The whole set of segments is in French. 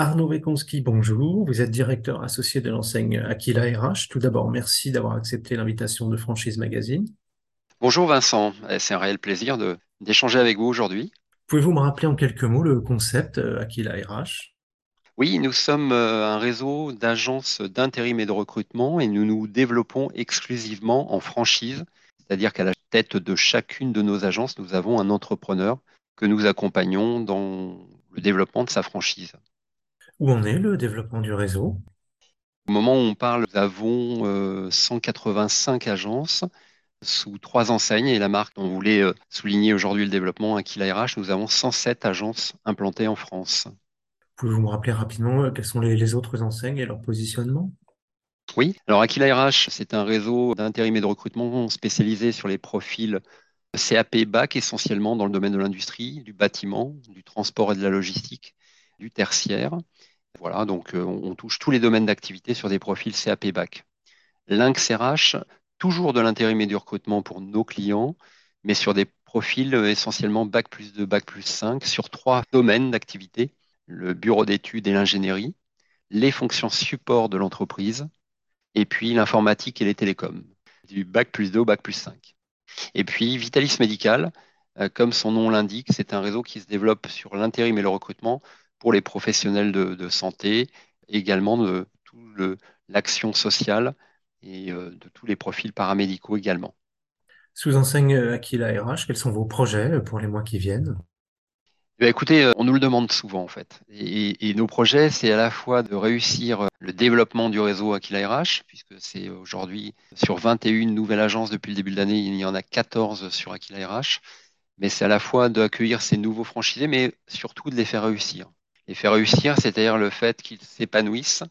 Arnaud Bekonski, bonjour. Vous êtes directeur associé de l'enseigne Aquila RH. Tout d'abord, merci d'avoir accepté l'invitation de Franchise Magazine. Bonjour Vincent, Eh, c'est un réel plaisir d'échanger avec vous aujourd'hui. Pouvez-vous me rappeler en quelques mots le concept euh, Aquila RH? Oui, nous sommes euh, un réseau d'agences d'intérim et de recrutement et nous nous développons exclusivement en franchise, c'est-à-dire qu'à la tête de chacune de nos agences, nous avons un entrepreneur que nous accompagnons dans le développement de sa franchise. Où en est le développement du réseau? Au moment où on parle, nous avons euh, 185 agences sous trois enseignes et la marque dont vous voulez euh, souligner aujourd'hui le développement, Aquila RH, nous avons 107 agences implantées en France. Pouvez-vous me rappeler rapidement euh, quelles sont les, les autres enseignes et leur positionnement? Oui, alors Aquila RH, c'est un réseau d'intérim et de recrutement spécialisé sur les profils CAP Bac, essentiellement dans le domaine de l'industrie, du bâtiment, du transport et de la logistique, du tertiaire. Voilà, donc euh, on, touche tous les domaines d'activité sur des profils CAP Bac. Lynx toujours de l'intérim et du recrutement pour nos clients, mais sur des profils euh, essentiellement Bac plus 2, Bac plus 5, sur trois domaines d'activité, le bureau d'études et l'ingénierie, les fonctions support de l'entreprise, et puis l'informatique et les télécoms, du Bac plus 2 au Bac plus 5. Et puis Vitalis Médical, euh, comme son nom l'indique, c'est un réseau qui se développe sur l'intérim et le recrutement pour les professionnels de, de santé, également de tout l'action sociale et euh, de tous les profils paramédicaux également. Sous enseigne euh, Aquila RH, quels sont vos projets euh, pour les mois qui viennent? Eh bien, écoutez, on nous le demande souvent en fait. Et, et nos projets, c'est à la fois de réussir le développement du réseau Aquila RH, puisque c'est aujourd'hui sur 21 nouvelles agences depuis le début de l'année, il y en a 14 sur Aquila RH. Mais c'est à la fois d'accueillir ces nouveaux franchisés, mais surtout de les faire réussir. Les faire réussir, c'est-à-dire le fait qu'ils s'épanouissent,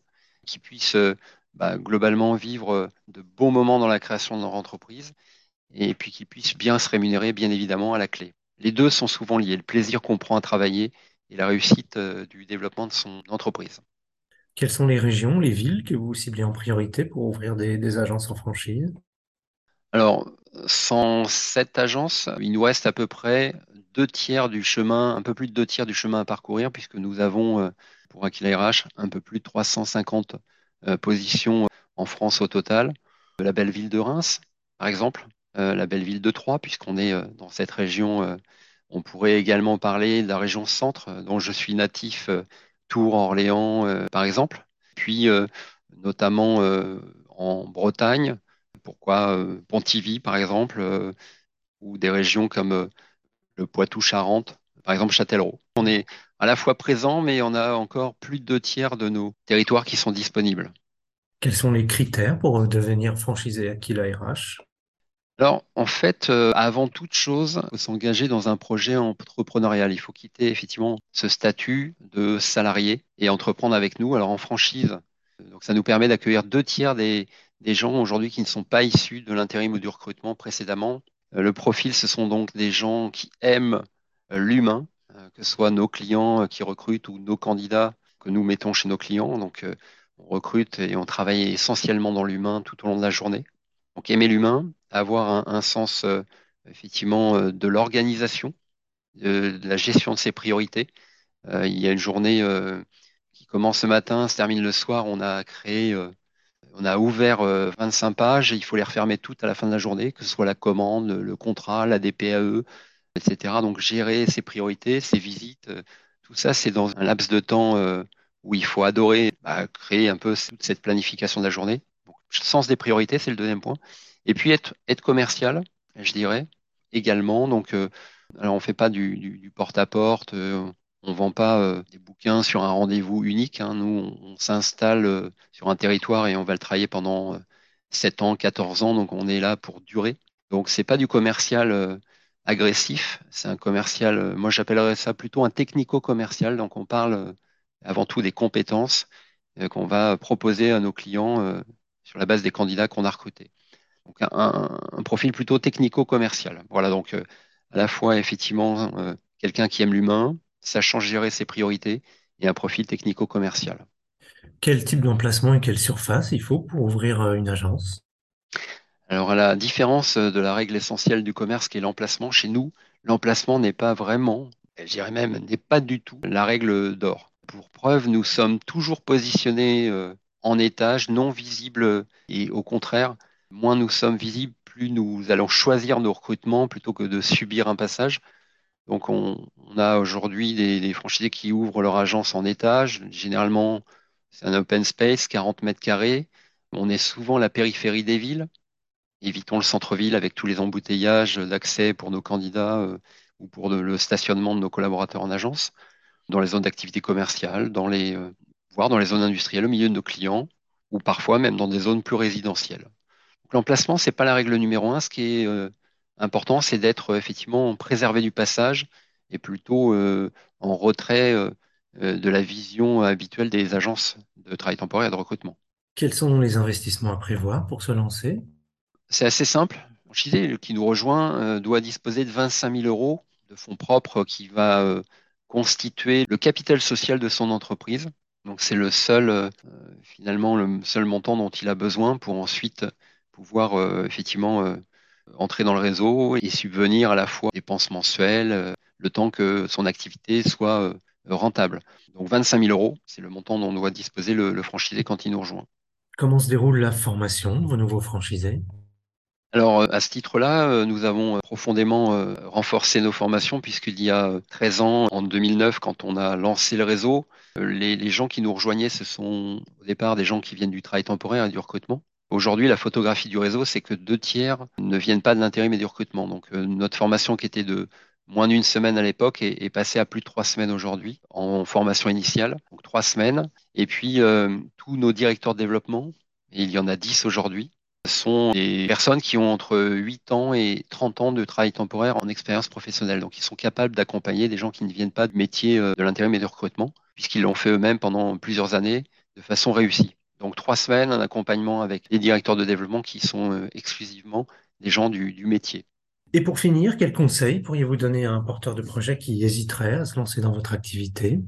qu'ils puissent euh, bah, globalement vivre de bons moments dans la création de leur entreprise et puis qu'ils puissent bien se rémunérer, bien évidemment, à la clé. Les deux sont souvent liés, le plaisir qu'on prend à travailler et la réussite euh, du développement de son entreprise. Quelles sont les régions, les villes que vous ciblez en priorité pour ouvrir des, des agences en franchise? Alors, 107 agences, il nous reste à peu près deux tiers du chemin, un peu plus de deux tiers du chemin à parcourir, puisque nous avons, euh, pour Aquila RH, un peu plus de 350 euh, positions en France au total. La belle ville de Reims, par exemple, euh, la belle ville de Troyes, puisqu'on est euh, dans cette région. euh, on pourrait également parler de la région centre, euh, dont je suis natif, euh, Tours, Orléans, euh, par exemple. Puis, euh, notamment euh, en Bretagne, pourquoi euh, Pontivy, par exemple, euh, ou des régions comme euh, le Poitou-Charentes, par exemple Châtellerault. On est à la fois présent, mais on a encore plus de deux tiers de nos territoires qui sont disponibles. Quels sont les critères pour euh, devenir franchisé Aquila RH? Alors, en fait, euh, avant toute chose, il faut s'engager dans un projet entrepreneurial. Il faut quitter effectivement ce statut de salarié et entreprendre avec nous. Alors, en franchise, euh, donc ça nous permet d'accueillir deux tiers des, des gens aujourd'hui qui ne sont pas issus de l'intérim ou du recrutement précédemment. Euh, le profil, ce sont donc des gens qui aiment euh, l'humain, euh, que ce soit nos clients qui recrutent ou nos candidats que nous mettons chez nos clients. Donc, on recrute et on travaille essentiellement dans l'humain tout au long de la journée. Donc aimer l'humain, avoir un, sens effectivement de l'organisation, de, la gestion de ses priorités. Il y a une journée qui commence ce matin, se termine le soir. On a créé, on a ouvert euh, 25 pages et il faut les refermer toutes à la fin de la journée, que ce soit la commande, le contrat, la DPAE, etc. Donc gérer ses priorités, ses visites, euh, tout ça, c'est dans un laps de temps euh, où il faut adorer bah, créer un peu cette planification de la journée. Sens des priorités, c'est le deuxième point. Et puis être, être commercial, je dirais, également. Donc, euh, alors on fait pas du, du, porte-à-porte, euh, on vend pas euh, des bouquins sur un rendez-vous unique. hein. Nous, on, s'installe euh, sur un territoire et on va le travailler pendant euh, 7 ans, 14 ans. Donc, on est là pour durer. Donc, c'est pas du commercial euh, agressif, c'est un commercial, moi j'appellerais ça plutôt un technico-commercial. Donc, on parle avant tout des compétences qu'on va proposer à nos clients sur la base des candidats qu'on a recrutés. Donc un, profil plutôt technico-commercial. Voilà, donc à la fois effectivement quelqu'un qui aime l'humain, sachant gérer ses priorités, et un profil technico-commercial. Quel type d'emplacement et quelle surface il faut pour ouvrir euh, une agence? Alors à la différence euh, de la règle essentielle du commerce qui est l'emplacement, chez nous, l'emplacement n'est pas vraiment, je dirais même, n'est pas du tout la règle d'or. Pour preuve, nous sommes toujours positionnés euh, en étage, non visibles, et au contraire, moins nous sommes visibles, plus nous allons choisir nos recrutements plutôt que de subir un passage. Donc, on, a aujourd'hui des, franchisés qui ouvrent leur agence en étage. Généralement, c'est un open space, 40 mètres carrés. On est souvent la périphérie des villes. Évitons le centre-ville avec tous les embouteillages d'accès pour nos candidats euh, ou pour le stationnement de nos collaborateurs en agence, dans les zones d'activité commerciale, dans les, euh, voire dans les zones industrielles au milieu de nos clients, ou parfois même dans des zones plus résidentielles. L'emplacement, ce n'est pas la règle numéro un. Ce qui est euh, important, c'est d'être effectivement préservé du passage et plutôt en retrait de la vision habituelle des agences de travail temporaire et de recrutement. Quels sont les investissements à prévoir pour se lancer? C'est assez simple. Qui nous rejoint doit disposer de 25 000 euros de fonds propres qui va euh, constituer le capital social de son entreprise. Donc c'est le seul, euh, finalement, le seul montant dont il a besoin pour ensuite pouvoir euh, effectivement entrer dans le réseau et subvenir à la fois dépenses mensuelles, le temps que son activité soit rentable. Donc 25 000 euros, c'est le montant dont doit disposer le, le franchisé quand il nous rejoint. Comment se déroule la formation de vos nouveaux franchisés? Alors, euh, à ce titre-là, euh, nous avons euh, profondément renforcé nos formations puisqu'il y a 13 ans, en 2009, quand on a lancé le réseau, les, gens qui nous rejoignaient, ce sont au départ des gens qui viennent du travail temporaire et du recrutement. Aujourd'hui, la photographie du réseau, c'est que deux tiers ne viennent pas de l'intérim et du recrutement. Donc, notre formation qui était de moins d'une semaine à l'époque est, passée à plus de trois semaines aujourd'hui en formation initiale, donc trois semaines. Et puis, tous nos directeurs de développement, il y en a dix aujourd'hui, sont des personnes qui ont entre 8 ans et 30 ans de travail temporaire en expérience professionnelle. Donc, ils sont capables d'accompagner des gens qui ne viennent pas de métier euh, de l'intérim et du recrutement, puisqu'ils l'ont fait eux-mêmes pendant plusieurs années de façon réussie. Donc, trois semaines, un accompagnement avec les directeurs de développement qui sont euh, exclusivement des gens du, du métier. Et pour finir, quels conseils pourriez-vous donner à un porteur de projet qui hésiterait à se lancer dans votre activité?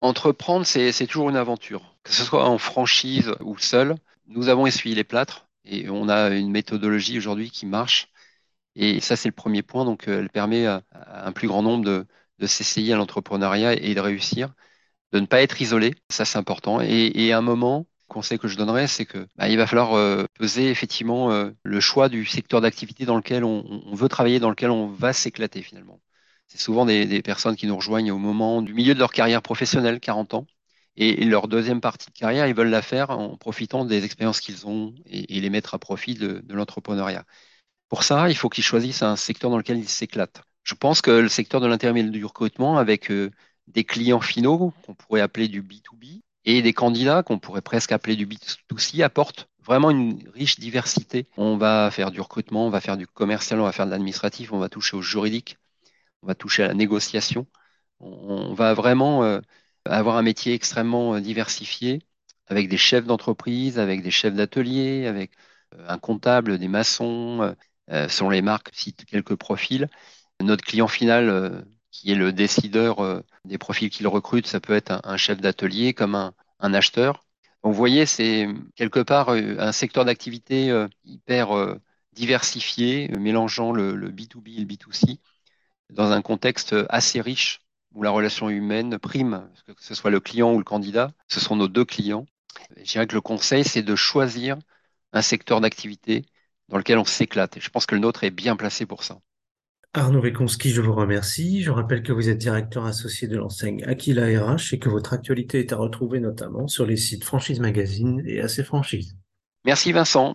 Entreprendre, c'est toujours une aventure. Que ce soit en franchise ou seul, nous avons essuyé les plâtres et on a une méthodologie aujourd'hui qui marche. Et ça, c'est le premier point. Donc, euh, elle permet à, un plus grand nombre de, de s'essayer à l'entrepreneuriat et de réussir, de ne pas être isolé. Ça, c'est important. Et, à un moment, conseil que je donnerais, c'est que bah, il va falloir euh, peser effectivement euh, le choix du secteur d'activité dans lequel on, veut travailler, dans lequel on va s'éclater finalement. C'est souvent des, personnes qui nous rejoignent au moment du milieu de leur carrière professionnelle, 40 ans, et leur deuxième partie de carrière, ils veulent la faire en profitant des expériences qu'ils ont et, les mettre à profit de, l'entrepreneuriat. Pour ça, il faut qu'ils choisissent un secteur dans lequel ils s'éclatent. Je pense que le secteur de l'intermédiaire du recrutement, avec euh, des clients finaux qu'on pourrait appeler du B2B et des candidats qu'on pourrait presque appeler du B2C, apporte vraiment une riche diversité. On va faire du recrutement, on va faire du commercial, on va faire de l'administratif, on va toucher au juridique, on va toucher à la négociation. On, va vraiment euh, avoir un métier extrêmement euh, diversifié, avec des chefs d'entreprise, avec des chefs d'atelier, avec euh, un comptable, des maçons, selon les marques, cite quelques profils. Notre client final, qui est le décideur des profils qu'il recrute, ça peut être un, chef d'atelier comme un, acheteur. Donc, vous voyez, c'est quelque part un secteur d'activité hyper diversifié, mélangeant le, le B2B et le B2C, dans un contexte assez riche où la relation humaine prime, que ce soit le client ou le candidat, ce sont nos deux clients. Je dirais que le conseil, c'est de choisir un secteur d'activité dans lequel on s'éclate. Je pense que le nôtre est bien placé pour ça. Arnaud Rekonski, je vous remercie. Je rappelle que vous êtes directeur associé de l'enseigne Aquila RH et que votre actualité est à retrouver notamment sur les sites Franchise Magazine et AC Franchise. Merci Vincent.